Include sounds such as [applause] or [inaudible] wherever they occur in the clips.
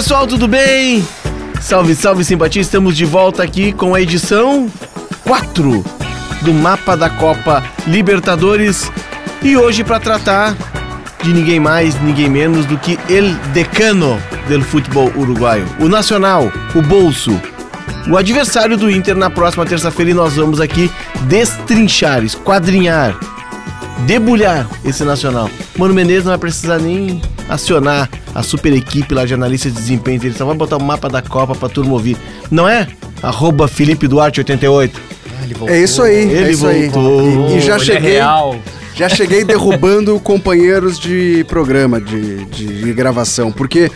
Pessoal, tudo bem? Salve, salve simpatia, estamos de volta aqui com a edição 4 do Mapa da Copa Libertadores e hoje para tratar de ninguém mais, ninguém menos do que El Decano del Futebol Uruguaio, o Nacional, o Bolso, o adversário do Inter na próxima terça-feira e nós vamos aqui destrinchar, esquadrinhar, debulhar esse Nacional. Mano Menezes não vai precisar nem acionar a super equipe lá de analistas de desempenho, ele só vai botar o mapa da Copa pra turma ouvir. Não é? Arroba Felipe Duarte 88. É isso aí, Ele é isso aí. voltou. E, e já Ele é cheguei, real. já cheguei derrubando [laughs] companheiros de programa, de, de, de gravação, porque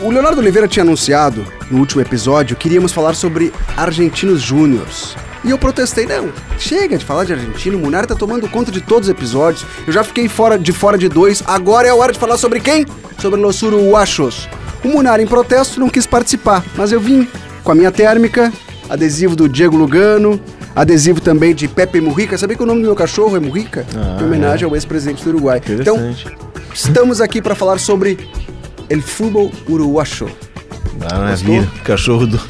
o Leonardo Oliveira tinha anunciado no último episódio que iríamos falar sobre argentinos júniors. E eu protestei, não, chega de falar de argentino, o Munari tá tomando conta de todos os episódios. Eu já fiquei fora de fora de dois, agora é a hora de falar sobre quem? Sobre los uruguachos. O Munari em protesto não quis participar, mas eu vim com a minha térmica, adesivo do Diego Lugano, adesivo também de Pepe Mujica. Sabia que o nome do meu cachorro é Mujica? Ah, em homenagem ao ex-presidente do Uruguai. Então, estamos aqui para falar sobre el fútbol uruguacho. Maravilha. O cachorro do,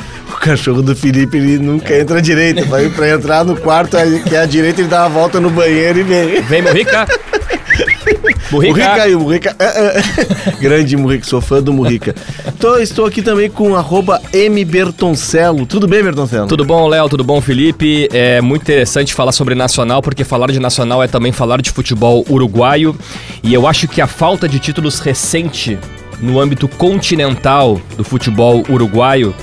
cachorro do Felipe ele nunca entra à direita. Vai pra entrar no quarto, que é a direita, ele dá uma volta no banheiro e vem. Vem, Murrica. Murrica Murrica. aí, Murrica. Ah, ah. Grande Murrica, sou fã do Murrica. Então, estou aqui também com arroba M Bertoncello. Tudo bem, Bertoncello? Tudo bom, Léo? Tudo bom, Felipe? É muito interessante falar sobre Nacional, porque falar de Nacional é também falar de futebol uruguaio. E eu acho que a falta de títulos recente no âmbito continental do futebol uruguaio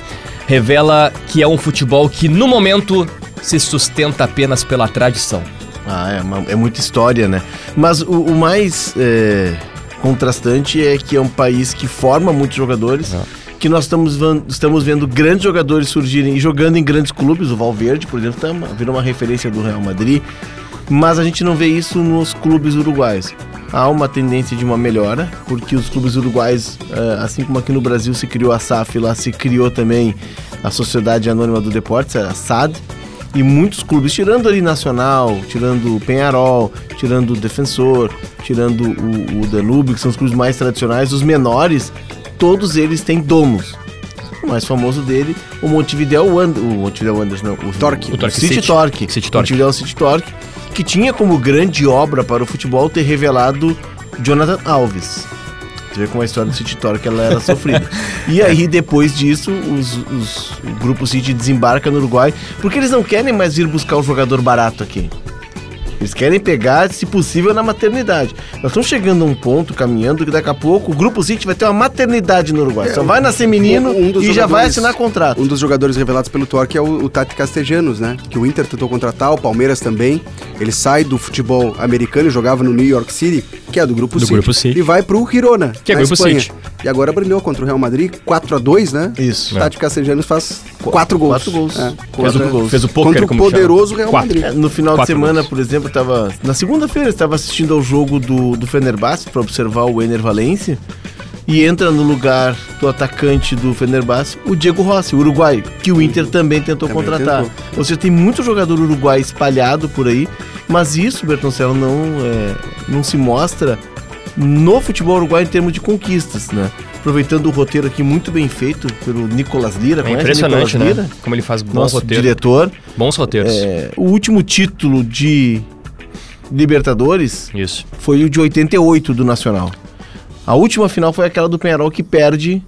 revela que é um futebol que, no momento, se sustenta apenas pela tradição. Ah, é, uma- é muita história, né? Mas o, o mais é, contrastante é que é um país que forma muitos jogadores, que nós estamos, estamos vendo grandes jogadores surgirem e jogando em grandes clubes. O Valverde, por exemplo, tá virou uma referência do Real Madrid. Mas a gente não vê isso nos clubes uruguais. Há uma tendência de uma melhora, porque os clubes uruguais, eh, assim como aqui no Brasil se criou a SAF, lá se criou também a Sociedade Anônima do Deportes, a SAD, e muitos clubes, tirando ali Nacional, tirando o Penharol, tirando o Defensor, tirando o, Danúbio, que são os clubes mais tradicionais, os menores, todos eles têm donos. O mais famoso dele, o Montevideo Wanderers, o Montevideo Wanderers não, o Torque. o, O Torque City, City. Torque. City Torque. Montevideo City Torque, que tinha como grande obra para o futebol ter revelado Jonathan Alves. Você vê como a história do City Torque ela era sofrida. [laughs] e aí, depois disso, os, os- o Grupo City desembarca no Uruguai, porque eles não querem mais ir buscar um jogador barato aqui. Eles querem pegar, se possível, na maternidade. Nós estamos chegando a um ponto, caminhando, que daqui a pouco o Grupo City vai ter uma maternidade no Uruguai. Só vai nascer menino Um- um dos e já vai jogadores- assinar contrato. Um dos jogadores revelados pelo Torque é o, o Tati Castellanos, né? Que o Inter tentou contratar, o Palmeiras também. Ele sai do futebol americano e jogava no New York City, que é do Grupo Do City. Grupo City. E vai pro Girona, Que é Grupo Espanha. City. E agora brilhou contra o Real Madrid, 4 a 2 né? Isso. O Tati Castellanos faz 4 gols. Quatro gols. É, Fez o. Fez o poker, contra o como chama. poderoso Real Quatro. Madrid. É, No final Quatro de semana, gols. por exemplo, eu tava. Na segunda-feira, estava assistindo ao jogo do, do Fenerbahçe para observar o Ener Valencia. E entra no lugar do atacante do Fenerbahçe o Diego Rossi, o uruguai, que o Inter também tentou Também contratar. tentou. Ou seja, tem muito jogador uruguai espalhado por aí, mas isso, Bertoncello, não, é, não se mostra no futebol uruguai em termos de conquistas, né? Aproveitando o roteiro aqui muito bem feito pelo Nicolas Lira, É impressionante, Nicolas né? Lira? Como ele faz bom Nosso roteiro. diretor. Bons roteiros. É, o último título de Libertadores Isso. foi o de 88 do Nacional. A última final foi aquela do Penharol que perde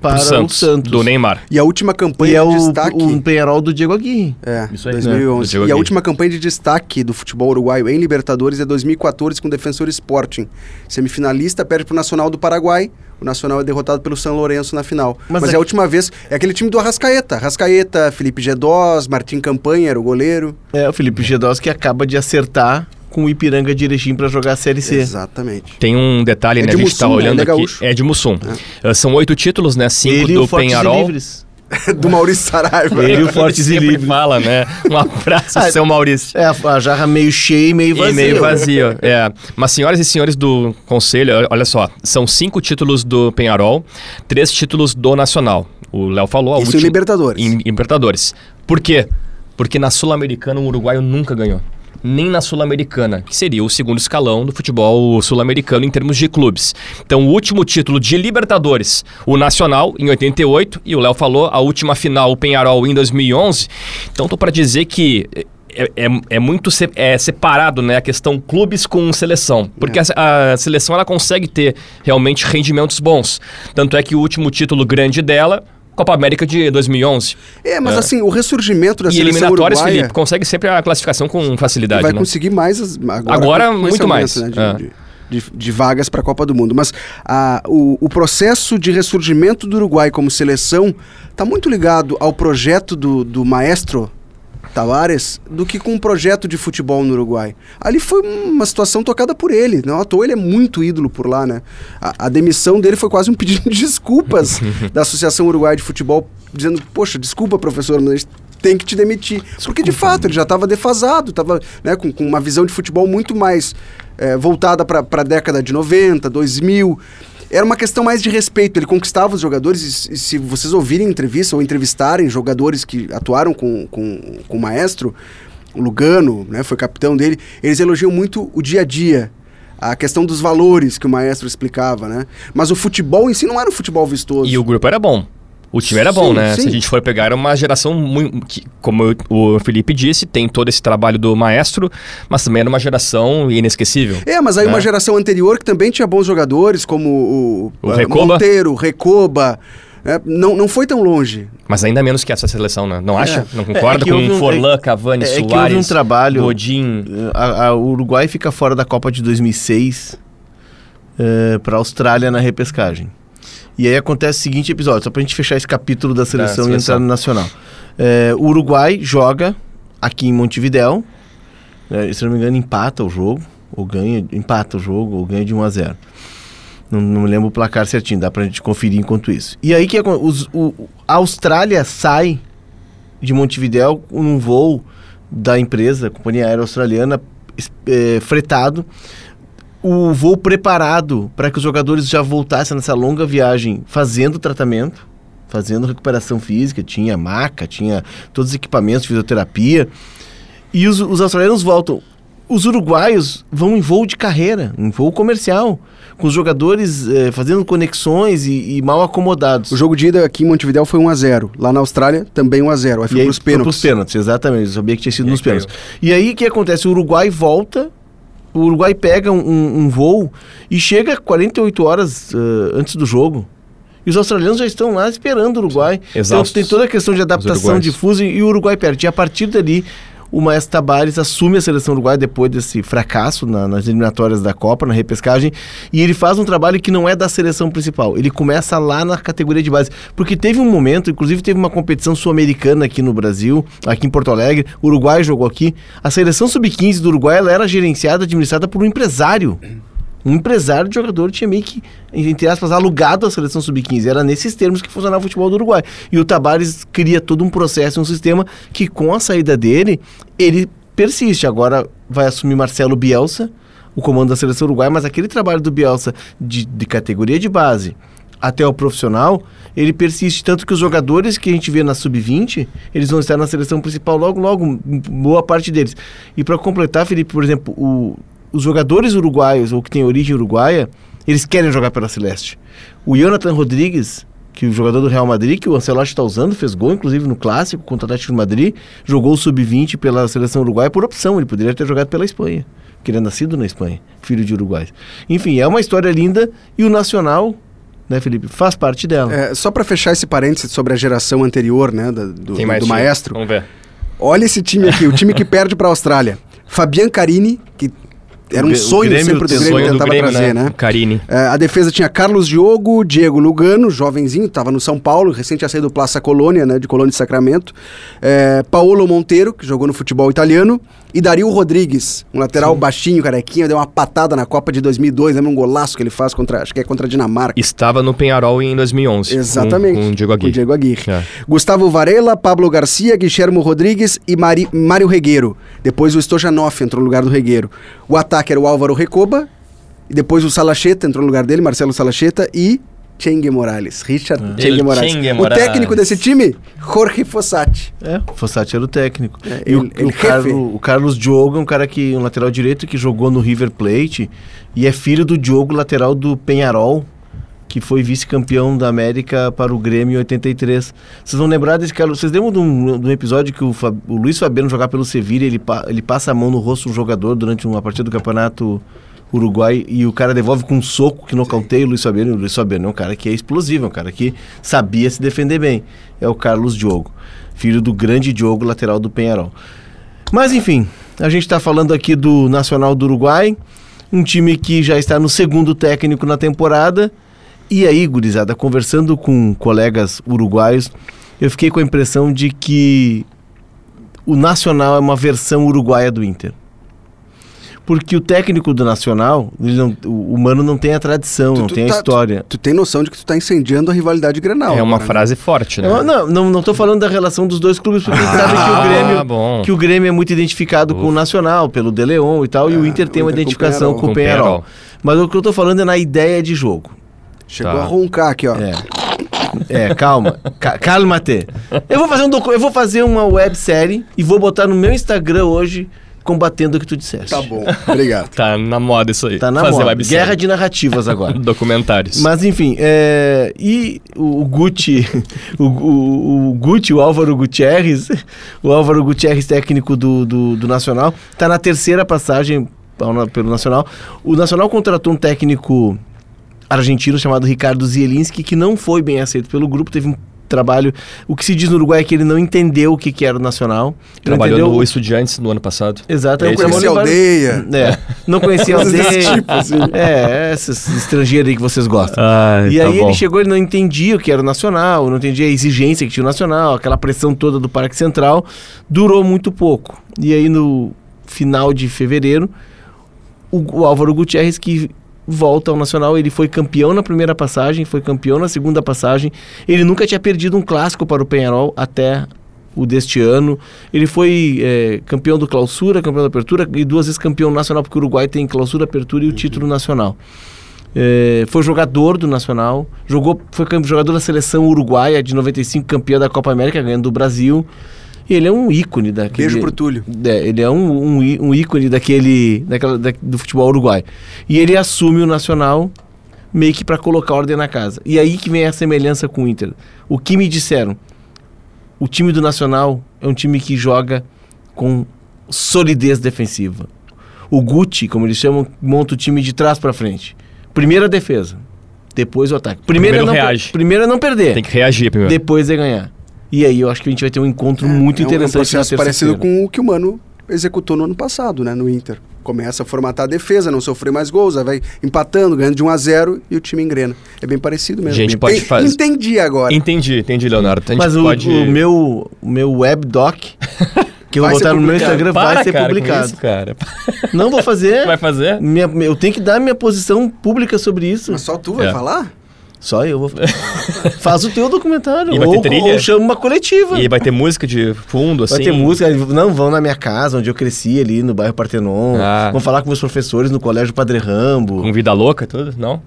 para Santos, o Santos. do Neymar. E a última campanha E é de o, destaque... o Penharol do Diego Aguirre. É, Isso aí, né? 2011. Do Diego E a Aguirre. última campanha de destaque do futebol uruguaio em Libertadores é 2014 com o Defensor Sporting. Semifinalista perde pro Nacional do Paraguai. O Nacional é derrotado pelo São Lourenço na final. Mas Mas, é é a última vez. É aquele time do Arrascaeta. Arrascaeta, Felipe Gedós, Martim Campanha era o goleiro. É, o Felipe Gedós que acaba de acertar com o Ipiranga de Erechim para jogar a Série C. Exatamente. Tem um detalhe, É né? de a gente tá Mussum, né? olhando Ele é aqui. gaúcho. É de Mussum. Ah, são oito títulos, né? Cinco Ele e do o Fortes e Penharol. Livres. [laughs] do Maurício Saraiva. Ele e o [laughs] Fortes e Livres. fala, né? [laughs] Um abraço, Ah, seu Maurício. É, a, jarra meio cheia e meio vazia. E meio vazio, é. Mas senhoras e senhores do conselho, olha só, são cinco títulos do Penharol, três títulos do Nacional. O Léo falou, a Isso em última- Libertadores. Em, em Libertadores. Por quê? Porque na Sul-Americana o uruguaio nunca ganhou. Nem na Sul-Americana, que seria o segundo escalão do futebol sul-americano em termos de clubes. Então, o último título de Libertadores, o Nacional, em 88, e o Léo falou, a última final, o Penharol, em 2011. Então, tô para dizer que é, é, é, muito se, é separado, né? A questão clubes com seleção. Porque é. a, a, seleção ela consegue ter realmente rendimentos bons. Tanto é que o último título grande dela. Copa América de 2011. É, mas é. assim, o ressurgimento da e seleção eliminatórias, uruguaia... Felipe, consegue sempre a classificação com facilidade. Vai né? conseguir mais as, agora, agora muito mais. Né, de, é. de, de, de, vagas para a Copa do Mundo. Mas a, o, o processo de ressurgimento do Uruguai como seleção está muito ligado ao projeto do, do maestro Tavares do que com um projeto de futebol no Uruguai. Ali foi uma situação tocada por ele. Não à toa ele é muito ídolo por lá, né? A, a demissão dele foi quase um pedido de desculpas [laughs] da Associação Uruguaia de Futebol, dizendo: Poxa, desculpa, professor, mas tem que te demitir. Desculpa, Porque de fato ele já estava defasado, estava né, com, com, uma visão de futebol muito mais é, voltada para a década de 90, 2000 era uma questão mais de respeito. Ele conquistava os jogadores, e, e se vocês ouvirem entrevista ou entrevistarem jogadores que atuaram com, com, com o maestro, o Lugano, né, foi capitão dele, eles elogiam muito o dia a dia. A questão dos valores que o maestro explicava, né? Mas o futebol em si não era um futebol vistoso. E o grupo era bom. O time era bom, sim, né? Sim. Se a gente for pegar, era uma geração muito. Que, como o Felipe disse, tem todo esse trabalho do maestro, mas também era uma geração inesquecível. É, mas aí né? uma geração anterior que também tinha bons jogadores, como o, o Recoba. Monteiro, Recoba. É, não, não foi tão longe. Mas ainda menos que essa seleção, né? Não acha? É. Não concorda é, com um, Forlan, é, Cavani, é, Soares, é que houve um trabalho, Godin? A, a Uruguai fica fora da Copa de 2006 para a Austrália na repescagem. E aí acontece o seguinte episódio, só pra gente fechar esse capítulo da seleção, é, seleção. e entrar no Nacional. É, o Uruguai joga aqui em Montevidéu, é, se não me engano, empata o jogo, ou ganha, empata o jogo, ou ganha de 1 a 0 não, não me lembro o placar certinho, dá pra gente conferir enquanto isso. E aí que os, o, a Austrália sai de Montevidéu num voo da empresa, Companhia Aérea Australiana, é, fretado o voo preparado para que os jogadores já voltassem nessa longa viagem fazendo tratamento, fazendo recuperação física, tinha maca, tinha todos os equipamentos de fisioterapia. E os, os australianos voltam. Os uruguaios vão em voo de carreira, em voo comercial, com os jogadores eh, fazendo conexões e, e, mal acomodados. O jogo de ida aqui em Montevideo foi 1x0. Lá na Austrália, também 1x0. Aí foi para os pênaltis. Foi os pênaltis, exatamente. Eu sabia que tinha sido e nos pênaltis. E aí o que acontece? O Uruguai volta o Uruguai pega um, um voo e chega 48 horas uh, antes do jogo. E os australianos já estão lá esperando o Uruguai. Então tem toda a questão de adaptação de fuso e, e o Uruguai perde. E a partir dali, o Maestro Tabares assume a seleção uruguaia depois desse fracasso na, nas eliminatórias da Copa, na repescagem, e ele faz um trabalho que não é da seleção principal. Ele começa lá na categoria de base, porque teve um momento, inclusive teve uma competição sul-americana aqui no Brasil, aqui em Porto Alegre, o Uruguai jogou aqui. A seleção sub-15 do Uruguai ela era gerenciada, administrada por um empresário um empresário de jogador tinha meio que, entre aspas, alugado a seleção sub-15. Era nesses termos que funcionava o futebol do Uruguai. E o Tabares cria todo um processo, um sistema que com a saída dele, ele persiste. Agora vai assumir Marcelo Bielsa, o comando da seleção uruguaia, mas aquele trabalho do Bielsa de, de categoria de base até o profissional, ele persiste tanto que os jogadores que a gente vê na sub-20, eles vão estar na seleção principal logo, logo, boa parte deles. E para completar, Felipe, por exemplo, o, os jogadores uruguaios ou que têm origem uruguaia, eles querem jogar pela Celeste. O Jonathan Rodrigues, que é o jogador do Real Madrid, que o Ancelotti está usando, fez gol inclusive no clássico contra o Atlético de Madrid, jogou o sub-20 pela seleção uruguaia por opção, ele poderia ter jogado pela Espanha, porque ele é nascido na Espanha, filho de uruguaios. Enfim, é uma história linda e o Nacional né, Felipe? Faz parte dela. É, só para fechar esse parênteses sobre a geração anterior, né, do, do, do maestro. Vamos ver. Olha esse time aqui, o time que [laughs] perde para a Austrália. Fabian Carini, que era um sonho Grêmio, sempre do Grêmio tentava Grêmio, trazer, né? né? Carini. É, a defesa tinha Carlos Diogo, Diego Lugano, jovenzinho, estava no São Paulo, recente tinha saído do Plaça Colônia, né? De Colônia de Sacramento. É, Paolo Monteiro, que jogou no futebol italiano. E Dario Rodrigues, um lateral Sim. baixinho, carequinha, deu uma patada na Copa de 2002, lembra um golaço que ele faz contra, acho que é contra a Dinamarca. Estava no Penharol em 2011. Exatamente. Com, com Diego Aguirre. Com Diego Aguirre. É. Gustavo Varela, Pablo Garcia, Guilhermo Rodrigues e Mari, Mário Regueiro. Depois o Stojanoff entrou no lugar do Regueiro. O ataque era o Álvaro Recoba, e depois o Salacheta entrou no lugar dele, Marcelo Salacheta, e Chengue Morales. Richard El Chengue Morales. Chengue O Morales. técnico desse time, Jorge Fossati. É, o Fossati era o técnico. É, e o, ele- ele o, Carlo- o Carlos Diogo é um cara que, um lateral direito que jogou no River Plate e é filho do Diogo, lateral do Penharol, que foi vice-campeão da América para o Grêmio em 83. Vocês vão lembrar desse cara? Vocês lembram de um, de um episódio que o, Fa- o Luiz Fabiano jogar pelo Sevilha, ele, pa- ele passa a mão no rosto do jogador durante uma partida do campeonato Uruguai e o cara devolve com um soco que nocauteia o Luiz Fabiano. O Luiz Fabiano é um cara que é explosivo, é um cara que sabia se defender bem. É o Carlos Diogo, filho do grande Diogo, lateral do Penharol. Mas enfim, a gente está falando aqui do Nacional do Uruguai, um time que já está no segundo técnico na temporada. E aí, gurizada, conversando com colegas uruguaios, eu fiquei com a impressão de que o Nacional é uma versão uruguaia do Inter. Porque o técnico do Nacional, não- o Mano não tem a tradição, Tu- não tu tem a tá- história. Tu tem noção de que tu tá incendiando a rivalidade Grenal. é uma né? frase forte, né? Não, não, não, não tô falando da relação dos dois clubes, porque a gente sabe que o Ah, Grêmio bom. que o Grêmio é muito identificado com o Nacional, pelo De Leon e tal, e o É, Inter tem o uma Inter o identificação com o. Penharol. Mas o que eu tô falando é na ideia de jogo. Chegou Tá. a roncar aqui, ó. É. É, calma. Ca calma-te. Eu vou fazer um docu- eu vou fazer uma websérie e vou botar no meu Instagram hoje combatendo o que tu disseste. Tá bom, obrigado. Tá na moda isso aí. Tá na Fazer moda. websérie. Guerra de narrativas agora. [laughs] Documentários. Mas enfim, é, e o, o Guti, [laughs] o, o, o Guti, o Álvaro Gutierrez, o Álvaro Gutierrez, técnico do, do, do Nacional, está na terceira passagem pelo Nacional. O Nacional contratou um técnico argentino chamado Ricardo Zielinski, que não foi bem aceito pelo grupo, teve um trabalho. O que se diz no Uruguai é que ele não entendeu o que, que era o Nacional. Trabalhou entendeu no Estudiantes no ano passado. Exato, É é um Não conhecia a aldeia. É, não conhecia a [laughs] aldeia. tipo, assim. É, esses estrangeiros aí que vocês gostam. Ai, E tá aí bom. ele chegou, ele não entendia o que era o Nacional, não entendia a exigência que tinha o Nacional, aquela pressão toda do Parque Central. Durou muito pouco. E aí no final de fevereiro, o, o Álvaro Gutierrez que volta ao Nacional, ele foi campeão na primeira passagem, foi campeão na segunda passagem. Ele nunca tinha perdido um clássico para o Penharol até o deste ano. Ele foi é, campeão do Clausura, campeão da Apertura e duas vezes campeão nacional, porque o Uruguai tem Clausura, Apertura e o título nacional. É, foi jogador do Nacional, jogou, foi jogador da seleção uruguaia de 95, campeão da Copa América, ganhando do Brasil. E ele é um ícone daquele. Beijo pro Túlio. É, ele é um, um, um ícone daquele, daquela, da- do futebol uruguai. E ele assume o Nacional meio que para colocar ordem na casa. E aí que vem a semelhança com o Inter. O que me disseram? O time do Nacional é um time que joga com solidez defensiva. O Guti, como eles chamam, monta o time de trás para frente. Primeiro a defesa, depois o ataque. Primeiro, Primeiro é não, reage. primeiro é não perder, Tem que reagir primeiro. depois é ganhar. E aí eu acho que a gente vai ter um encontro muito É um- interessante É um processo parecido com o que o Mano executou no ano passado, né, no Inter. Começa a formatar a defesa, não sofrer mais gols, aí vai empatando, ganhando de 1 a 0 e o time engrena. É bem parecido mesmo. Gente, Enten- pode fazer- Entendi agora. Entendi, entendi, Leonardo. Mas o, pode... o meu, o meu webdoc, que eu Vai vou botar no meu. Instagram, Para, vai ser cara, publicado. isso, cara. Não vou fazer. [laughs] Vai fazer? Minha- eu tenho que dar minha posição pública sobre isso. Mas só tu vai É. falar? Só eu vou. [laughs] Faz o teu documentário. E vai ter ou, trilha? ou chama uma coletiva. E vai ter música de fundo, assim? Vai ter música, não vão na minha casa, onde eu cresci ali no bairro Partenon. Ah. Vão falar com meus professores no colégio Padre Rambo. Com vida louca e tudo? Não?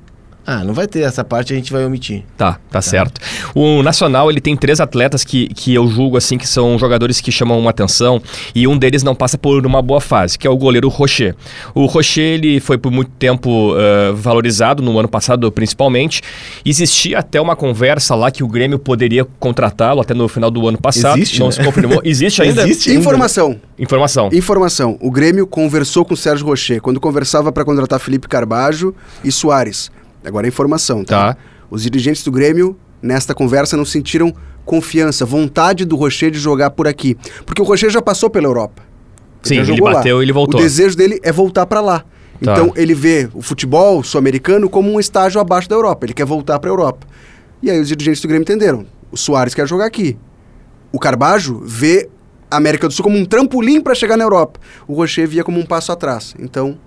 Ah, não vai ter essa parte, a gente vai omitir. Tá, tá, certo. O Nacional, ele tem três atletas que, que eu julgo, assim, que são jogadores que chamam uma atenção e um deles não passa por uma boa fase, que é o goleiro Rocher. O Rocher, ele foi por muito tempo eh, valorizado, no ano passado principalmente. Existia até uma conversa lá que o Grêmio poderia contratá-lo até no final do ano passado. Existe, Não né? se confirmou. Existe ainda? Existe. ainda. Informação. Informação. Informação. O Grêmio conversou com o Sérgio Rocher quando conversava para contratar Felipe Carbajo e Soares. Agora é informação, tá? Tá. Os dirigentes do Grêmio, nesta conversa, não sentiram confiança, vontade do Rocher de jogar por aqui. Porque o Rocher já passou pela Europa. Sim, ele lá. bateu e ele voltou. O desejo dele é voltar para lá. Tá. Então ele vê o futebol sul-americano como um estágio abaixo da Europa. Ele quer voltar para a Europa. E aí os dirigentes do Grêmio entenderam. O Soares quer jogar aqui. O Carbajo vê a América do Sul como um trampolim para chegar na Europa. O Rocher via como um passo atrás. Então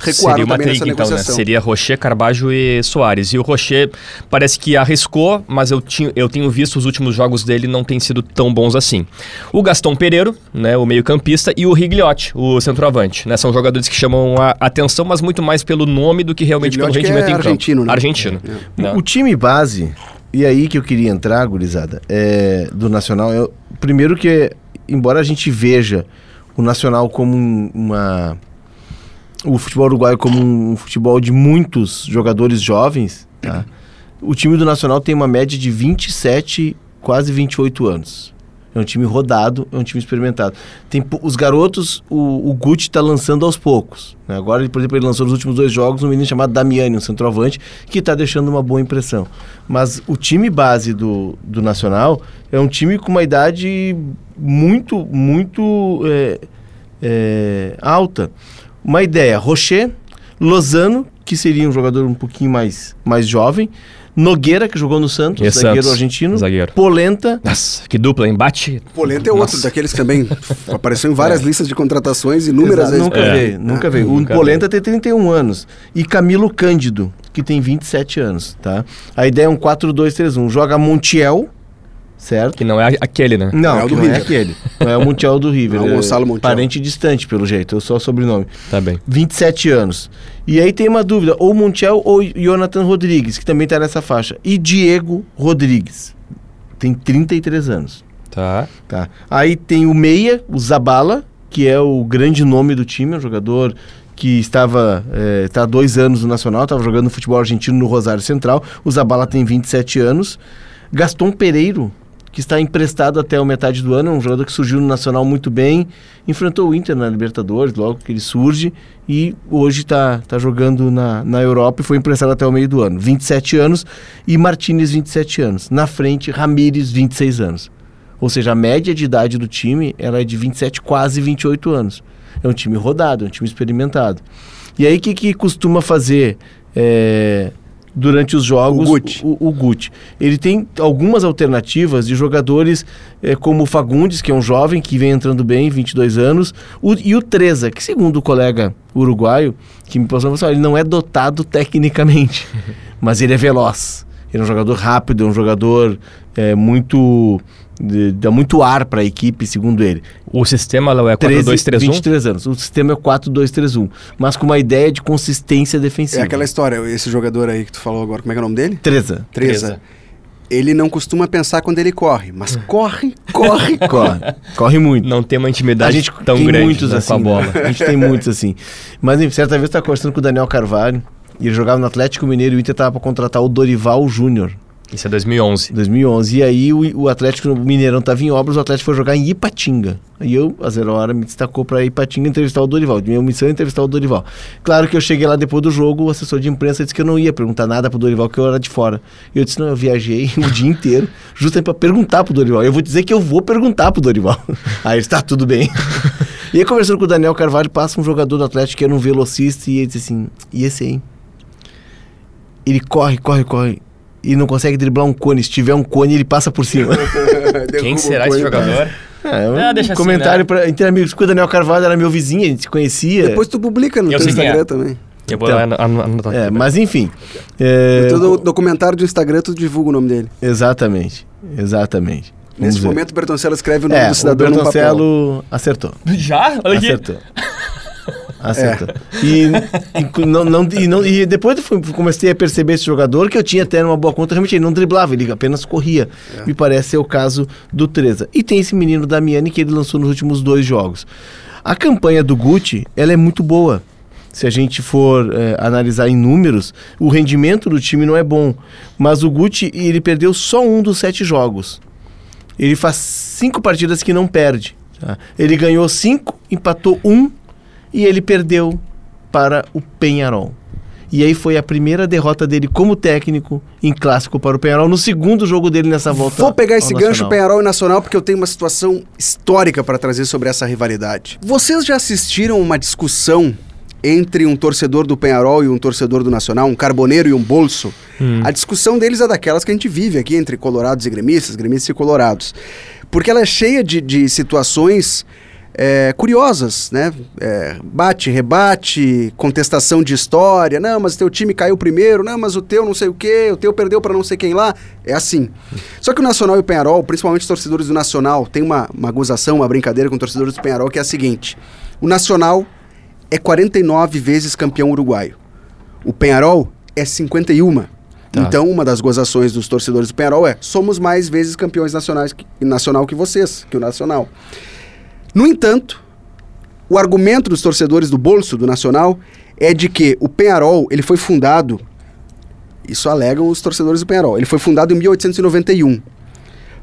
recuaram Seria uma também então, né? Seria Rocher, Carbajo e Soares. E o Rocher parece que arriscou, mas eu, tinha, eu tenho visto os últimos jogos dele não têm sido tão bons assim. O Gaston Pereiro, né, o meio-campista, e o Rigliotti, o centroavante. Né? São jogadores que chamam a atenção, mas muito mais pelo nome do que realmente pelo Rigliotti que rendimento é em campo. argentino, né? Argentino. né? O time base, e aí que eu queria entrar, gurizada, é, do Nacional, é, o- primeiro que, embora a gente veja o Nacional como um- uma... O futebol uruguaio como um futebol de muitos jogadores jovens, tá? o time do Nacional tem uma média de 27, quase 28 anos. É um time rodado, é um time experimentado. Tem os garotos, o, o Guti está lançando aos poucos. né? Agora, por exemplo, ele lançou nos últimos dois jogos um menino chamado Damiani, um centroavante, que está deixando uma boa impressão. Mas o time base do, do Nacional é um time com uma idade muito, muito é, é, alta. Uma ideia, Rocher, Lozano, que seria um jogador um pouquinho mais, mais jovem, Nogueira, que jogou no Santos, E zagueiro Santos, argentino, zagueiro. Polenta, Nossa, que dupla, embate. Polenta é outro Nossa. daqueles que também [laughs] apareceu em várias listas de contratações inúmeras Exato, vezes. Nunca É. veio, nunca veio. O Nunca Polenta tem 31 anos. E Camilo Cândido, que tem 27 anos, tá? A ideia é um 4-2-3-1. Joga Montiel, certo? Que não é aquele, né? Não, é o que do não é River. aquele. Não [laughs] é o Montiel do River. Não é o é Gonçalo Montiel. Parente distante, pelo jeito. Eu só o sobrenome. Tá bem. 27 anos. E aí tem uma dúvida, ou Montiel ou Jonathan Rodrigues, que também tá nessa faixa. E Diego Rodrigues. Tem 33 anos. Tá. Tá. Aí tem o Meia, o Zabala, que é o grande nome do time, um jogador que estava eh, tá há dois anos no Nacional, estava jogando futebol argentino no Rosário Central. O Zabala tem 27 anos. Gaston Pereiro, que está emprestado até a metade do ano, é um jogador que surgiu no Nacional muito bem, enfrentou o Inter na Libertadores, logo que ele surge, e hoje está tá jogando na, na Europa e foi emprestado até o meio do ano. 27 anos, e Martinez, 27 anos. Na frente, Ramírez, 26 anos. Ou seja, a média de idade do time ela é de 27, quase 28 anos. É um time rodado, é um time experimentado. E aí, o que, que costuma fazer é, durante os jogos O Guti. o, o Guti? Ele tem algumas alternativas de jogadores é, como o Fagundes, que é um jovem que vem entrando bem, 22 anos, o- e o Treza, que segundo o colega uruguaio, que me passou, assim, "Olha, ele não é dotado tecnicamente, [laughs] mas ele é veloz. Ele é um jogador rápido, é um jogador é, muito. dá muito ar para a equipe, segundo ele. O sistema é 13, 4-2-3-1? 23 anos. O sistema é 4-2-3-1, mas com uma ideia de consistência defensiva. É aquela história, esse jogador aí que tu falou agora, como é que é o nome dele? Treza. Treza. Treza. Ele não costuma pensar quando ele corre, mas corre, corre, [laughs] corre. Corre. Corre muito. Não tem uma A intimidade gente tão tem grande muitos né, assim. com a bola. né? A gente tem muitos assim. Mas enfim, certa vez eu estava conversando com o Daniel Carvalho e ele jogava no Atlético Mineiro e o Inter estava para contratar o Dorival Júnior. Isso é 2011. 2011. E aí o, o Atlético no Mineirão estava em obras, o Atlético foi jogar em Ipatinga. Aí eu, a zero hora, me destacou para Ipatinga entrevistar o Dorival. Minha missão é entrevistar o Dorival. Claro que eu cheguei lá depois do jogo, o assessor de imprensa disse que eu não ia perguntar nada pro Dorival, que eu era de fora. E eu disse, não, eu viajei [laughs] o dia inteiro, justamente para perguntar pro Dorival. Eu vou dizer que eu vou perguntar pro Dorival. [laughs] Aí está tudo bem. [laughs] E aí, conversando com o Daniel Carvalho, passa um jogador do Atlético que era um velocista e ele disse assim: e esse aí? Ele corre, corre, corre. E não consegue driblar um cone. Se tiver um cone, ele passa por cima. [laughs] Quem será esse jogador? É, um Ah, deixa assim, comentário né? pra, entre amigos. O Daniel Carvalho era meu vizinho, a gente se conhecia. Depois tu publica no Eu teu Instagram é. também. Eu vou Então. anotar É, aqui. mas enfim. É, No teu do- documentário do Instagram tu divulga o nome dele. Exatamente. Exatamente. Vamos Nesse ver. momento o Bertoncello escreve o nome é, do o cidadão no papel. Bertoncello acertou. [laughs] Já? Olha aqui. Acertou. Acertou. E, e não, não- e não- e depois eu comecei a perceber esse jogador que eu tinha até numa boa conta, realmente ele não driblava, ele apenas corria. Me parece ser o caso do Treza. E tem esse menino Damiani que ele lançou nos últimos dois jogos. A campanha do Gucci, ela é muito boa. Se a gente for eh, analisar em números, o rendimento do time não é bom. Mas o Gucci, ele perdeu só um dos sete jogos. Ele faz cinco partidas que não perde. tá? Ele ganhou cinco, empatou um e ele perdeu para o Penharol. E aí foi a primeira derrota dele como técnico em clássico para o Penharol, no segundo jogo dele nessa volta. Vou pegar ao esse gancho. Penharol e Nacional porque eu tenho uma situação histórica para trazer sobre essa rivalidade. Vocês já assistiram uma discussão entre um torcedor do Penharol e um torcedor do Nacional, um carboneiro e um bolso? A discussão deles é daquelas que a gente vive aqui entre colorados e gremistas, gremistas e colorados. Porque ela é cheia de, de situações é, curiosas, né? É, bate, rebate, contestação de história. Não, mas teu time caiu primeiro. Não, mas o teu não sei o quê. O teu perdeu para não sei quem lá. É assim. Só que o Nacional e o Penharol, principalmente os torcedores do Nacional, tem uma, uma gozação, uma brincadeira com os torcedores do Penharol que é a seguinte. O Nacional é 49 vezes campeão uruguaio. O Penharol é 51. Tá. Então, uma das gozações dos torcedores do Penharol é: somos mais vezes campeões nacionais que, nacional que vocês, que o Nacional. No entanto, o argumento dos torcedores do bolso do Nacional é de que o Penharol ele foi fundado, isso alegam os torcedores do Penharol, ele foi fundado em 1891,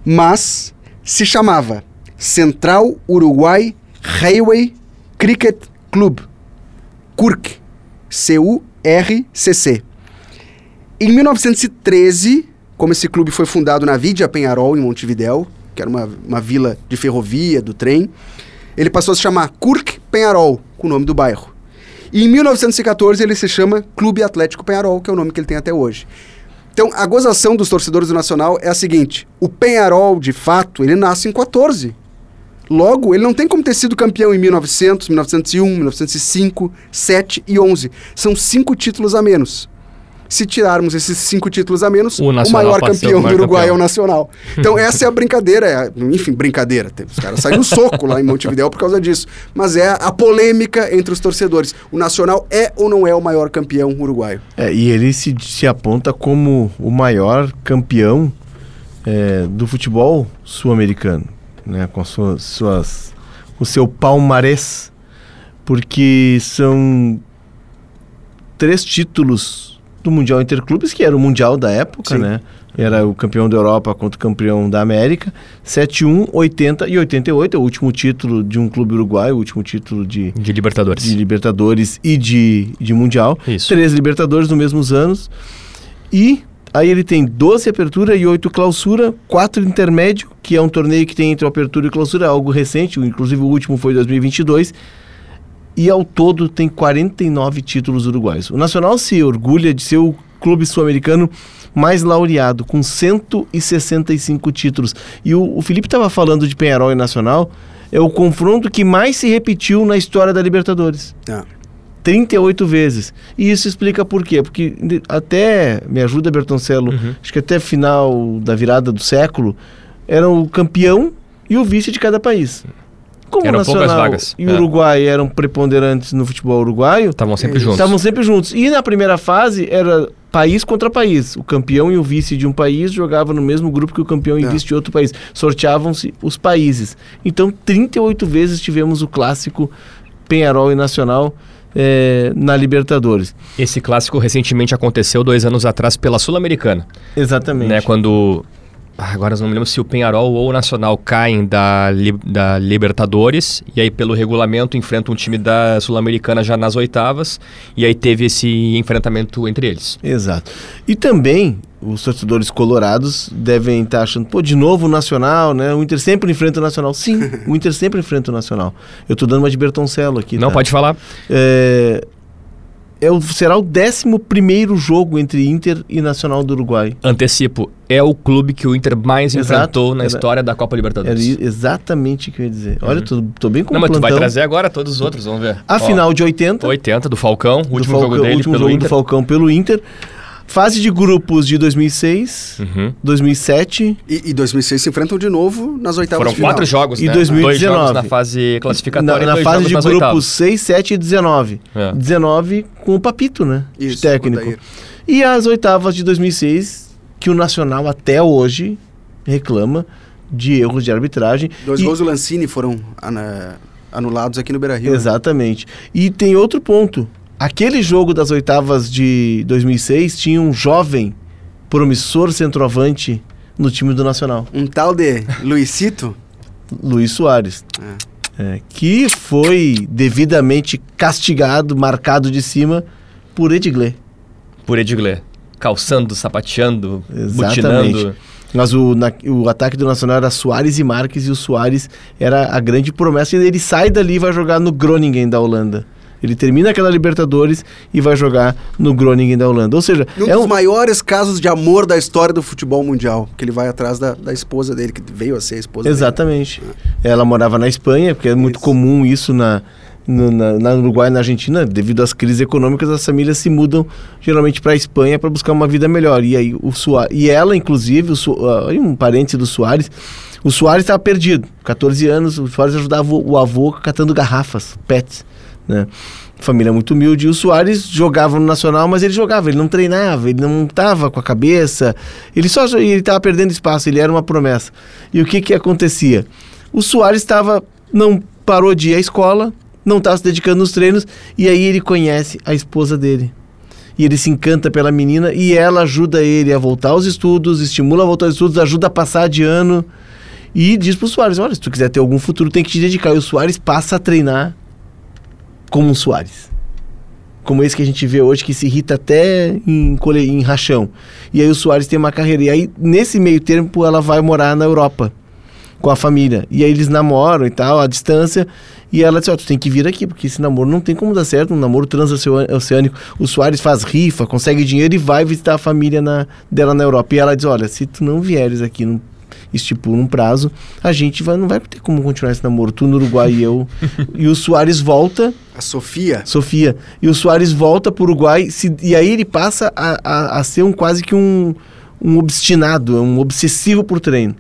mas se chamava Central Uruguai Railway Cricket Club, CURC, C-U-R-C-C. Em 1913, como esse clube foi fundado na Vidia Penharol, em Montevidéu, que era uma, uma vila de ferrovia, do trem. Ele passou a se chamar Curc Penharol, com o nome do bairro. E em 1914 ele se chama Clube Atlético Penharol, que é o nome que ele tem até hoje. Então, a gozação dos torcedores do Nacional é a seguinte: o Penharol, de fato, ele nasce em 14. Logo, ele não tem como ter sido campeão em 1900, 1901, 1905, 7 e 11. São cinco títulos a menos se tirarmos esses cinco títulos a menos, o, o maior campeão do Uruguai campeão. é o Nacional. Então [laughs] essa é a brincadeira, é, enfim, brincadeira. Os caras saem no soco lá em Montevideo por causa disso. Mas é a polêmica entre os torcedores. O Nacional é ou não é o maior campeão uruguaio? É, e ele se, se aponta como o maior campeão é, do futebol sul-americano, né? Com suas, suas, o seu palmarés, porque são três títulos do Mundial Interclubes, que era o Mundial da época, Sim. né? Era o campeão da Europa contra o campeão da América. 71, 80 e 88, é o último título de um clube uruguaio, o último título de... De Libertadores. De Libertadores e de, de Mundial. Isso. Três Libertadores nos mesmos anos. E aí ele tem 12 apertura e 8 clausura, 4 intermédio, que é um torneio que tem entre apertura e clausura, algo recente, inclusive o último foi 2022 e ao todo tem 49 títulos uruguaios. O Nacional se orgulha de ser o clube sul-americano mais laureado, com 165 títulos. E o, o Felipe estava falando de Penharol e Nacional, é o confronto que mais se repetiu na história da Libertadores. Ah. 38 vezes. E isso explica por quê? Porque até, me ajuda Bertoncello, uhum. acho que até final da virada do século, era o campeão e o vice de cada país. Como eram Nacional vagas. e o é. Uruguai eram preponderantes no futebol uruguaio, estavam sempre juntos. Estavam sempre juntos. E na primeira fase era país contra país. O campeão e o vice de um país jogavam no mesmo grupo que o campeão e é. vice de outro país. Sorteavam-se os países. Então, 38 vezes tivemos o clássico Penharol e Nacional é, na Libertadores. Esse clássico recentemente aconteceu dois anos atrás pela Sul-Americana. Exatamente. Né, quando ah, agora não me lembro se o Penharol ou o Nacional caem da, da Libertadores e aí pelo regulamento enfrentam um time da Sul-Americana já nas oitavas e aí teve esse enfrentamento entre eles. Exato. E também os torcedores colorados devem estar achando, pô, de novo o Nacional, né? O Inter sempre enfrenta o Nacional. Sim, o Inter sempre enfrenta o Nacional. Eu estou dando uma de Bertoncello aqui. Não, tá? pode falar. É, é o, será o 11 jogo entre Inter e Nacional do Uruguai. Antecipo, é o clube que o Inter mais Exato, enfrentou na era, história da Copa Libertadores. Era exatamente o que eu ia dizer. Olha, uhum. tô, tô bem com Não, mas tu vai trazer agora todos os outros, vamos ver. A Ó, final de 80. 80, do Falcão, o último Falcão, jogo dele último pelo jogo Inter. do Falcão pelo Inter. Fase de grupos de 2006, uhum. 2007. E, e 2006 se enfrentam de novo nas oitavas Foram de quatro jogos, e né? 2019. Dois jogos na fase classificatória Na, na fase de grupos oitavas. 6, 7 e 19. É. 19 com o Papito, né? Isso, técnico. E as oitavas de 2006, que o Nacional até hoje reclama de erros de arbitragem. Dois e... gols do Lancini foram anulados aqui no Beira-Rio. Né? Exatamente. Né? E tem outro ponto. Aquele jogo das oitavas de 2006 tinha um jovem promissor centroavante no time do Nacional. Um tal de Luizito? [laughs] Luiz Soares. É. É, que foi devidamente castigado, marcado de cima por Edgley. Por Edgley. Calçando, sapateando, Exatamente. butinando. Mas o, na, o ataque do Nacional era Soares e Marques e o Soares era a grande promessa. E ele sai dali e vai jogar no Groningen da Holanda. Ele termina aquela Libertadores e vai jogar no Groningen da Holanda. Ou seja, Um é dos um, maiores casos de amor da história do futebol mundial. Que ele vai atrás da, da esposa dele, que veio a ser a esposa Exatamente. Ela morava na Espanha, porque é muito Isso. comum isso na, no, na, na Uruguai e na Argentina, devido às crises econômicas, as famílias se mudam geralmente para a Espanha para buscar uma vida melhor. E aí o Soares, e ela, inclusive, o Su, ah, um parente do Soares, o Soares estava perdido, 14 anos, o Soares ajudava o, o avô catando garrafas, pets, né? Família muito humilde. E o Soares jogava no Nacional, mas ele jogava, ele não treinava, ele não estava com a cabeça, ele só ele estava perdendo espaço, ele era uma promessa. E o que que acontecia? O Soares estava não parou de ir à escola, não estava se dedicando nos treinos e aí ele conhece a esposa dele. E ele se encanta pela menina e ela ajuda ele a voltar aos estudos, estimula a voltar aos estudos, ajuda a passar de ano e diz pro Soares, olha, se tu quiser ter algum futuro, tem que te dedicar. E o Soares passa a treinar como um Soares. Como esse que a gente vê hoje, que se irrita até em, cole- em rachão. E aí o Soares tem uma carreira. E aí, nesse meio tempo, ela vai morar na Europa com a família. E aí eles namoram e tal, à distância. E ela disse, ó, tu tem que vir aqui, porque esse namoro não tem como dar certo, um namoro transoceânico. O Soares faz rifa, consegue dinheiro e vai visitar a família na- dela na Europa. E ela diz, olha, se tu não vieres aqui, não estipula um prazo, a gente vai, não vai ter como continuar esse namoro. Tu no Uruguai e eu. e o Soares volta A Sofia. Sofia. E o Soares volta para o Uruguai se- e aí ele passa a, a, a ser um quase que um, um obstinado, um obsessivo por treino.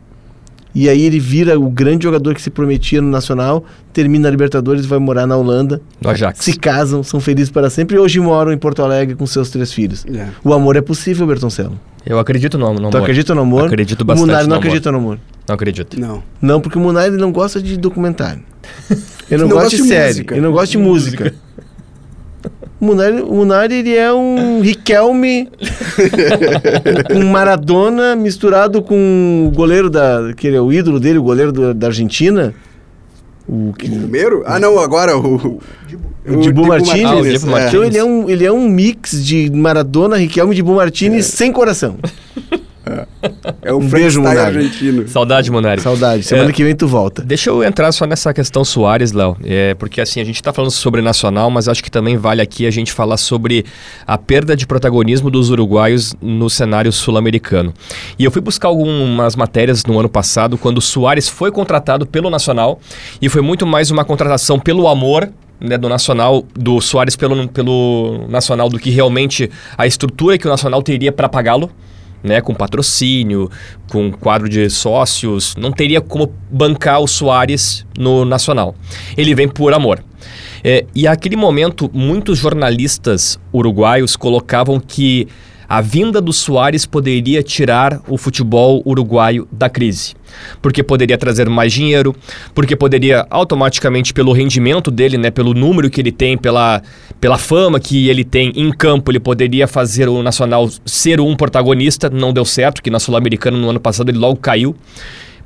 E aí ele vira o grande jogador que se prometia no Nacional, termina a Libertadores, vai morar na Holanda, No Ajax. se casam, são felizes para sempre e hoje moram em Porto Alegre com seus três filhos. É. O amor é possível, Bertoncello. Eu acredito no, no amor. Tu acredita no amor? Acredito O bastante Munari não no amor. acredita no amor. Não acredito. Não. Não, porque o Munari não gosta de documentário. [laughs] Ele não, Não gosta gosta de, de série. música. Ele não gosta de música. O Munari, o Munari ele é um Riquelme com Maradona misturado com o goleiro da. que ele é o ídolo dele, o goleiro do- da Argentina. O, que, Primeiro? Ah, não, agora o. o Dibu Martinez. Ah, o Dibu é. Então ele é, um, ele é um mix de Maradona, Riquelme e Dibu Martinez sem coração. É o Um beijo, Munari. argentino. Saudade, Monari. Saudade. Semana É. que vem tu volta. Deixa eu entrar só nessa questão Soares, Léo. É, porque assim, a gente está falando sobre nacional, mas acho que também vale aqui a gente falar sobre a perda de protagonismo dos uruguaios no cenário sul-americano. E eu fui buscar algumas matérias no ano passado, quando o Soares foi contratado pelo Nacional, e foi muito mais uma contratação pelo amor. Né, do Nacional, do Soares pelo, pelo Nacional, do que realmente a estrutura que o Nacional teria para pagá-lo né, com patrocínio, com quadro de sócios, não teria como bancar o Soares no Nacional. Ele vem por amor. É, e naquele momento, muitos jornalistas uruguaios colocavam que a vinda do Soares poderia tirar o futebol uruguaio da crise. Porque poderia trazer mais dinheiro, porque poderia automaticamente, pelo rendimento dele, né, pelo número que ele tem, pela, pela fama que ele tem em campo, ele poderia fazer o Nacional ser um protagonista. Não deu certo, que na Sul-Americana no ano passado ele logo caiu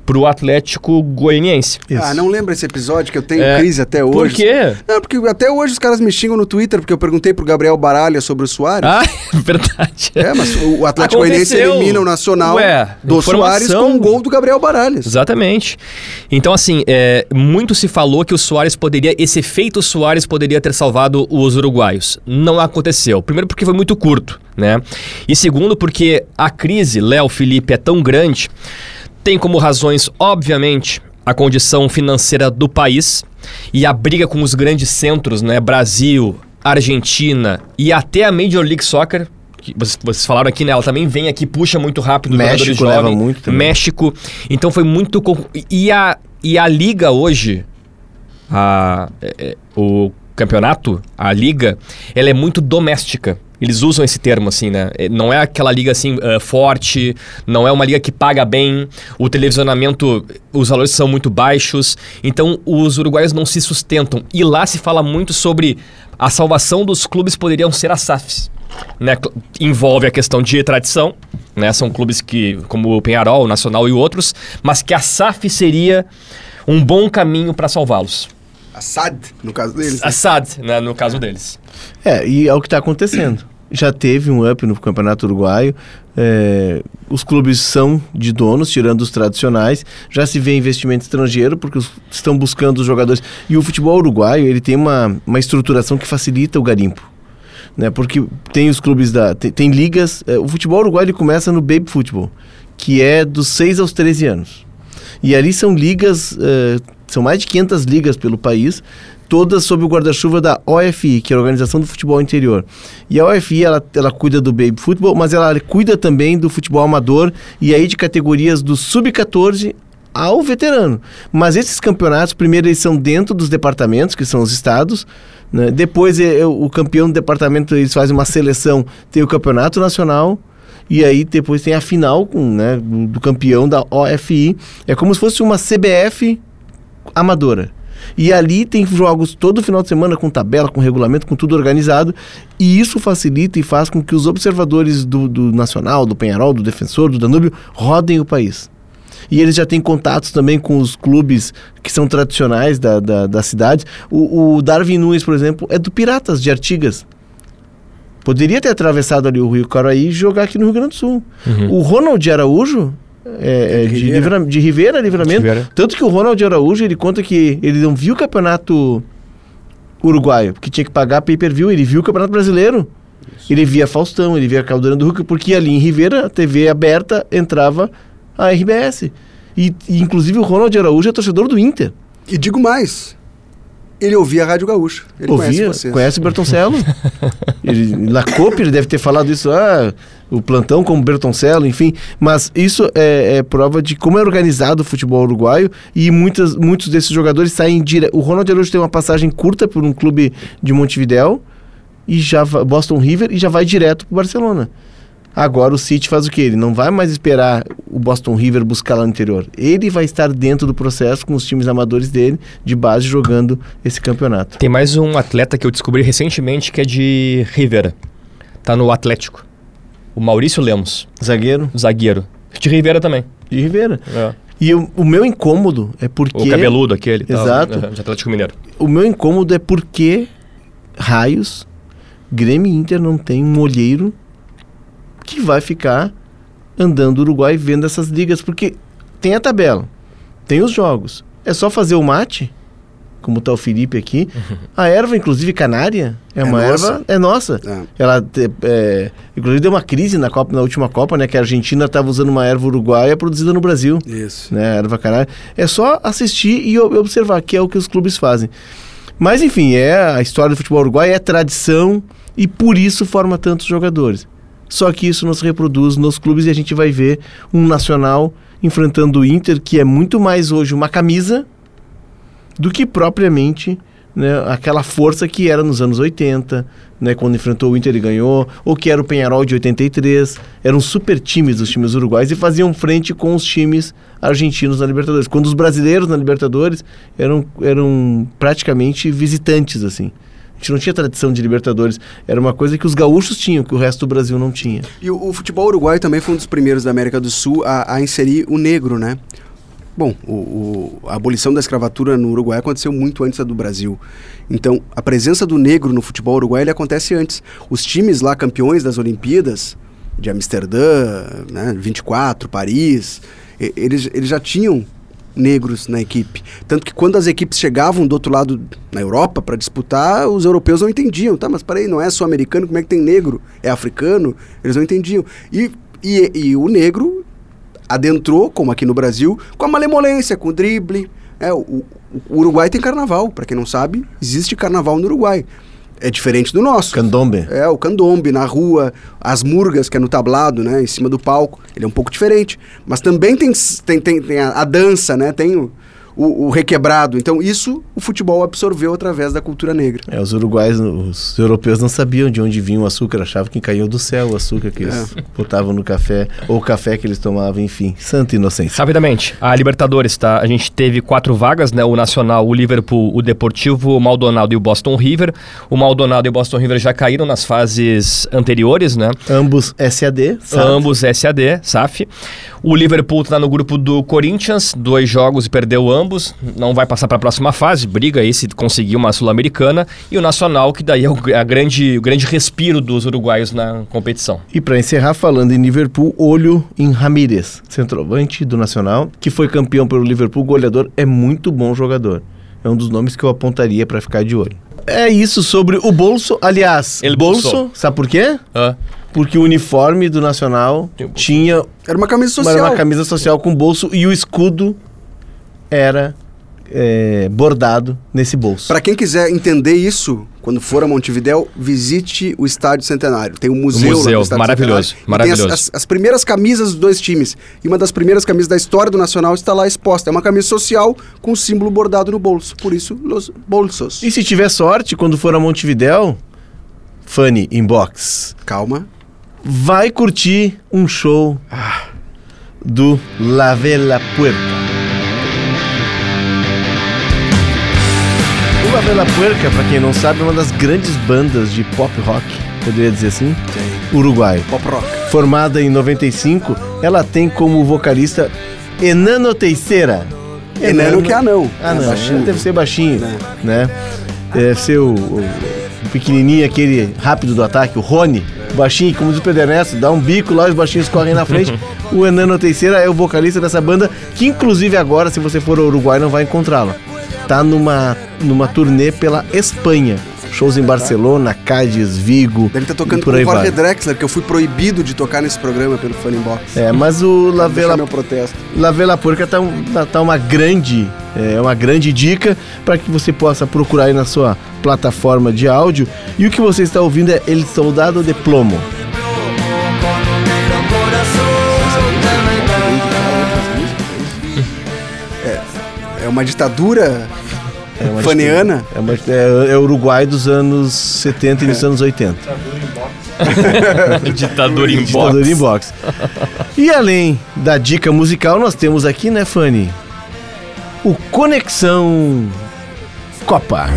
para o Atlético Goianiense. Isso. Ah, não lembra esse episódio que eu tenho É, crise até hoje? Por quê? Não, porque até hoje os caras me xingam no Twitter, porque eu perguntei pro Gabriel Baralha sobre o Soares. Ah, [laughs] verdade. É, mas o o Atlético Goianiense elimina o Nacional Ué, do informação. Soares com um gol do Gabriel Baralhas. Exatamente. Então, assim, é, muito se falou que o Soares poderia, esse efeito Soares poderia ter salvado os uruguaios. Não aconteceu. Primeiro, porque foi muito curto, né? E segundo, porque a crise, Léo Felipe, é tão grande, tem como razões, obviamente, a condição financeira do país e a briga com os grandes centros, né? Brasil, Argentina e até a Major League Soccer. que Vocês, vocês falaram aqui, né? Ela também vem aqui, puxa muito rápido México leva jovens. muito também. México. Então foi muito. E a, e a liga hoje, a, é, é, o campeonato, a liga, ela é muito doméstica. Eles usam esse termo assim, né? É, Não é aquela liga assim ah, forte, não é uma liga que paga bem, o televisionamento, os valores são muito baixos, então os uruguaios não se sustentam. E lá se fala muito sobre a salvação dos clubes poderiam ser as SAFs. Né? Envolve a questão de tradição, né? São clubes que, como o Penharol, o Nacional e outros, mas que a SAF seria um bom caminho para salvá-los. Assad, no caso deles. A SAD, né, no caso deles. É, e é o que está acontecendo. Já teve um up no Campeonato Uruguaio. é, os clubes são de donos, tirando os tradicionais. Já se vê investimento estrangeiro, porque os, estão buscando os jogadores. E o futebol uruguaio ele tem uma, uma estruturação que facilita o garimpo. Né? Porque tem os clubes da. Tem, tem ligas. É, o futebol uruguaio ele começa no baby futebol, que é dos 6 aos 13 anos. E ali são ligas. É, são mais de 500 ligas pelo país, todas sob o guarda-chuva da OFI, que é a Organização do Futebol Interior. E a OFI, ela, ela cuida do baby futebol, mas ela cuida também do futebol amador e aí de categorias do sub-14 ao veterano. Mas esses campeonatos, primeiro, eles são dentro dos departamentos, que são os estados. Né? Depois, é, é, o campeão do departamento, eles fazem uma seleção, tem o campeonato nacional. E aí depois tem a final com, né, do campeão da OFI. É como se fosse uma CBF amadora. E ali tem jogos todo final de semana com tabela, com regulamento, com tudo organizado. E isso facilita e faz com que os observadores do, do Nacional, do Penharol, do Defensor, do Danúbio, rodem o país. E eles já têm contatos também com os clubes que são tradicionais da, da, da cidade. O, o Darwin Nunes, por exemplo, é do Piratas de Artigas. Poderia ter atravessado ali o Rio Caraí e jogar aqui no Rio Grande do Sul. Uhum. O Ronald Araújo é, é, de, Ribeira. Livra, de Rivera, Livramento. Rivera. Tanto que o Ronald Araújo, ele conta que ele não viu o campeonato uruguaio, porque tinha que pagar pay-per-view, ele viu o campeonato brasileiro. Isso. Ele via Faustão, ele via Caldeirão do Hulk, porque ali em Rivera, a TV aberta, entrava a RBS. E, e inclusive o Ronald Araújo é torcedor do Inter. E digo mais, ele ouvia a Rádio Gaúcha. Ele ouvia, conhece vocês. Conhece o Bertoncello. [laughs] ele, na COP ele deve ter falado isso, ah, o plantão como Bertoncello, enfim. Mas isso é, é, prova de como é organizado o futebol uruguaio e muitas, muitos desses jogadores saem direto. O Ronald Araújo tem uma passagem curta por um clube de Montevidéu e já Boston River e já vai direto para Barcelona. Agora o City faz o que? Ele não vai mais esperar o Boston River buscar lá no interior. Ele vai estar dentro do processo com os times amadores dele, de base, jogando esse campeonato. Tem mais um atleta que eu descobri recentemente que é de Rivera. Tá no Atlético. O Maurício Lemos. Zagueiro? Zagueiro. De Rivera também. De Rivera. É. E o, o, meu incômodo é porque. O cabeludo aquele. Exato. Tal, de Atlético Mineiro. O meu incômodo é porque raios Grêmio Inter não tem um olheiro que vai ficar andando o Uruguai vendo essas ligas, porque tem a tabela, tem os jogos. É só fazer o mate, como está o Felipe aqui. A erva, inclusive canária, é, é uma nossa. erva, é nossa. É. Ela, é, inclusive, deu uma crise na Copa, na última Copa, né? Que a Argentina estava usando uma erva uruguaia produzida no Brasil. Isso. Né, erva canária. É só assistir e observar, que é o que os clubes fazem. Mas, enfim, é a história do futebol uruguaio, é tradição e por isso forma tantos jogadores. Só que isso não se reproduz nos clubes e a gente vai ver um Nacional enfrentando o Inter, que é muito mais hoje uma camisa do que propriamente né, aquela força que era nos anos 80, né, quando enfrentou o Inter e ganhou, ou que era o Penharol de 83. Eram super times os times uruguais e faziam frente com os times argentinos na Libertadores. Quando os brasileiros na Libertadores eram, eram praticamente visitantes, assim gente não tinha tradição de Libertadores. Era uma coisa que os gaúchos tinham, que o resto do Brasil não tinha. E o, o futebol uruguaio também foi um dos primeiros da América do Sul a, a inserir o negro, né? Bom, o, o, a abolição da escravatura no Uruguai aconteceu muito antes da do Brasil. Então, a presença do negro no futebol uruguaio acontece antes. Os times lá campeões das Olimpíadas, de Amsterdã, né, 24, Paris, eles, eles já tinham negros na equipe. Tanto que quando as equipes chegavam do outro lado na Europa para disputar, os europeus não entendiam, tá? Mas peraí, não é só americano, como é que tem negro? É africano? Eles não entendiam. E, e, e o negro adentrou, como aqui no Brasil, com a malemolência, com o drible. É, o, o Uruguai tem carnaval, para quem não sabe, existe carnaval no Uruguai é diferente do nosso. Candombe. É, o candombe na rua, as murgas, que é no tablado, né, em cima do palco. Ele é um pouco diferente. Mas também tem, tem, tem, tem a, a, dança, né, tem o, o, o, requebrado. Então, isso o futebol absorveu através da cultura negra. É, os uruguais, os europeus não sabiam de onde vinha o açúcar, achavam que caiu do céu o açúcar que eles é. botavam no café, ou o café que eles tomavam, enfim. Santa inocência. Rapidamente, a Libertadores, tá? A gente teve quatro vagas, né? O Nacional, o Liverpool, o Deportivo, o Maldonado e o Boston River. O Maldonado e o Boston River já caíram nas fases anteriores, né? Ambos SAD, SAF. Ambos SAD, SAF. O Liverpool está no grupo do Corinthians, dois jogos e perdeu ambos ambos, não vai passar para a próxima fase, briga aí se conseguir uma sul-americana e o Nacional que daí é o, a grande, o grande respiro dos uruguaios na competição. E para encerrar falando em Liverpool, olho em Ramírez, centroavante do Nacional, que foi campeão pelo Liverpool, goleador, é muito bom jogador. É um dos nomes que eu apontaria para ficar de olho. É isso sobre o bolso. Aliás, El bolso, bolso. sabe por quê? Ah, Porque o uniforme do Nacional tinha Era uma camisa social. uma camisa social com bolso e o escudo era é, bordado nesse bolso. Para quem quiser entender isso, quando for a Montevidéu, visite o Estádio Centenário. Tem um museu, lá museu, no Estádio maravilhoso, maravilhoso. Tem as, as- as primeiras camisas dos dois times. E uma das primeiras camisas da história do Nacional está lá exposta. É uma camisa social com o símbolo bordado no bolso. Por isso, los bolsos. E se tiver sorte, quando for a Montevidéu, Fanny Inbox, Calma. vai curtir um show do La Vela Puerca. O La Vela Puerca, pra quem não sabe, é uma das grandes bandas de pop rock, poderia dizer assim, uruguai. Pop rock. Formada em 95, ela tem como vocalista Enano Teixeira. Enano que é anão. Ah, É não, baixinho. deve ser baixinho, Né. né? Deve ser o, o- o pequenininho, aquele rápido do ataque, o Rony, baixinho, como diz o Pedro Ernesto, dá um bico lá, os baixinhos correm na frente. [laughs] o Enano Teixeira é o vocalista dessa banda, que inclusive agora, se você for ao Uruguai, não vai encontrá-la. Tá numa, numa turnê pela Espanha. Shows em Barcelona, Cádiz, Vigo. Deve estar e tocando por com aí o Jorge. Drexler, que eu fui proibido de tocar nesse programa pelo Funny Box. É, mas o La Deixa Vela meu protesto. La Vela Porca tá, tá, tá uma grande é uma grande dica para que você possa procurar aí na sua plataforma de áudio. E o que você está ouvindo é El Soldado de Plomo. É uma ditadura É uma faniana. É, uma, é, é Uruguai dos anos 70 e dos anos 80. [laughs] Ditadura em box. em box. E além da dica musical, nós temos aqui, né, Fanny? O Conexão Copa.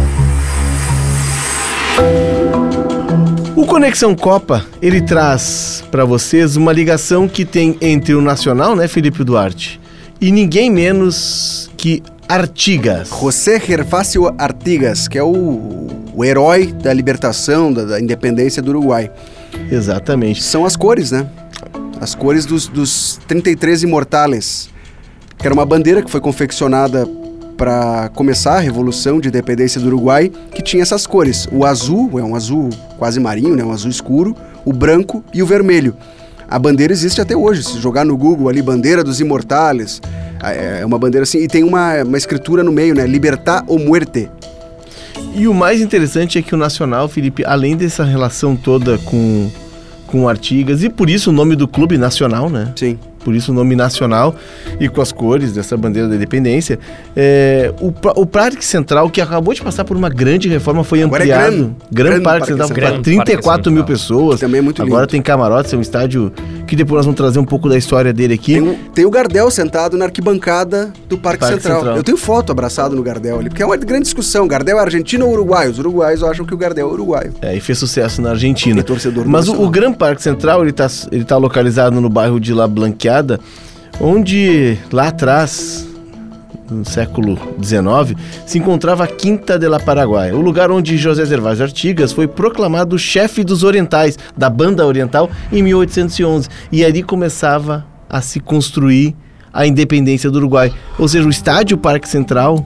O Conexão Copa, ele traz para vocês uma ligação que tem entre o Nacional, né, Felipe Duarte, e ninguém menos que Artigas. José Gervásio Artigas, que é o, o herói da libertação, da, da independência do Uruguai. Exatamente. São as cores, né? As cores dos, dos 33 imortales, que era uma bandeira que foi confeccionada para começar a revolução de independência do Uruguai, que tinha essas cores. O azul, é um azul quase marinho, né? um azul escuro, o branco e o vermelho. A bandeira existe até hoje. Se jogar no Google ali, bandeira dos imortales, é uma bandeira assim, e tem uma, uma escritura no meio, né? Libertar ou muerte. E o mais interessante é que o Nacional, Felipe, além dessa relação toda com, com Artigas, e por isso o nome do clube nacional, né? Sim. Por isso o nome nacional e com as cores dessa bandeira da independência. É, o, o Parque Central, que acabou de passar por uma grande reforma, foi Agora é ampliado. grande. Grande, Grande Parque Parque Central, Central. para Grande 34 mil Parque Central. pessoas. Também é muito Agora lindo. tem camarotes, é um estádio que depois nós vamos trazer um pouco da história dele aqui. Tem, um- tem o Gardel sentado na arquibancada do Parque, Parque Central. Central. Eu tenho foto abraçado no Gardel ali, porque é uma grande discussão. Gardel é argentino ou uruguaio? Os uruguaios acham que o Gardel é uruguaio. É, e fez sucesso na Argentina. É torcedor do Mas o, o Gran Parque Central, ele tá, ele tá localizado no bairro de La Blanqueada, onde lá atrás, no século XIX, se encontrava a Quinta de la Paraguai, o lugar onde José Gervásio Artigas foi proclamado chefe dos orientais, da banda oriental, em 1811. E ali começava a se construir a independência do Uruguai. Ou seja, o estádio Parque Central...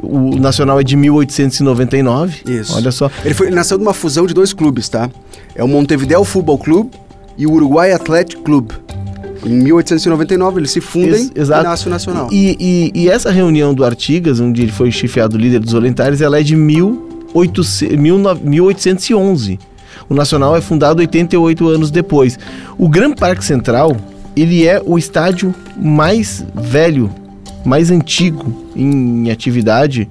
O Nacional é de 1899. Isso. Olha só. Ele, foi, ele nasceu de uma fusão de dois clubes, tá? É o Montevideo Football Club e o Uruguai Athletic Club. Em 1899 eles se fundem Ex- exato. e nasce o Nacional. E, e- e essa reunião do Artigas, onde ele foi chefiado líder dos orientais, ela é de 1800 19- 1811. O Nacional é fundado 88 anos depois. O Gran Parque Central, ele é o estádio mais velho, mais antigo em atividade,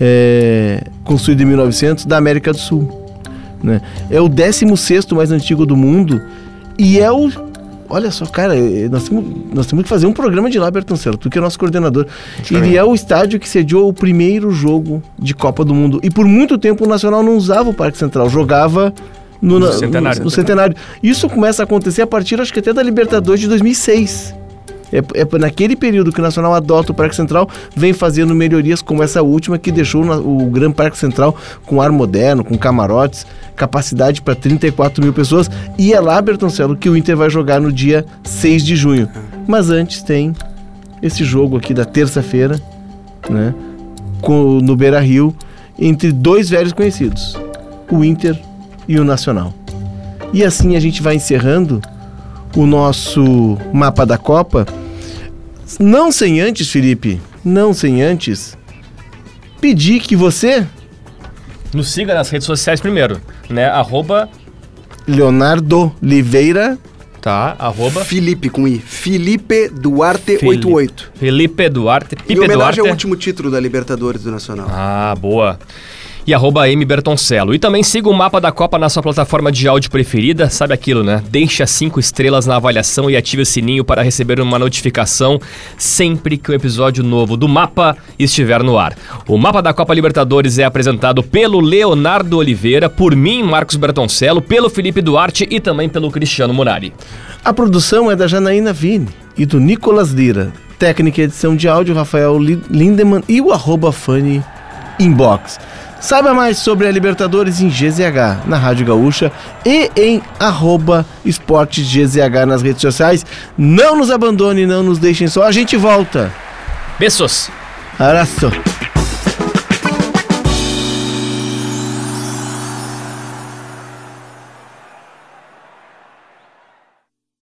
é, construído em 1900, da América do Sul. né? É o 16º mais antigo do mundo e é o Olha só, cara, eh, nós temos, nós temos que fazer um programa de lá, Bertoncelo, tu que é nosso coordenador. Ele é o estádio que sediou o primeiro jogo de Copa do Mundo. E por muito tempo o Nacional não usava o Parque Central, jogava no, No Centenário. no centenário. Isso começa a acontecer a partir, acho que até da Libertadores de 2006. É, é naquele período que o Nacional adota o Parque Central, vem fazendo melhorias como essa última que deixou o Gran Parque Central com ar moderno, com camarotes, capacidade para 34 mil pessoas. E é lá, Bertoncelo, que o Inter vai jogar no dia 6 de junho. Mas antes tem esse jogo aqui da terça-feira, né? Com, no Beira Rio, entre dois velhos conhecidos, o Inter e o Nacional. E assim a gente vai encerrando o nosso mapa da Copa. Não sem antes, Felipe, não sem antes pedir que você nos siga nas redes sociais primeiro, né? Arroba Leonardo Oliveira Tá, arroba. Felipe com I. Felipe Duarte Felipe. 88. Felipe Duarte. Pipe em homenagem Duarte. ao último título da Libertadores do Nacional. Ah, boa e arroba M Bertoncello. E também siga o mapa da Copa na sua plataforma de áudio preferida. Sabe aquilo, né? Deixa cinco estrelas na avaliação e ative o sininho para receber uma notificação sempre que um episódio novo do mapa estiver no ar. O mapa da Copa Libertadores é apresentado pelo Leonardo Oliveira, por mim, Marcos Bertoncello, pelo Felipe Duarte e também pelo Cristiano Munari. A produção é da Janaína Vini e do Nicolas Lira. Técnica e edição de áudio, Rafael Lindemann e o arroba Funny Inbox. Saiba mais sobre a Libertadores em GZH, na Rádio Gaúcha e em arroba esportesgzh nas redes sociais. Não nos abandone, não nos deixem só. A gente volta. Beijos. Abraço.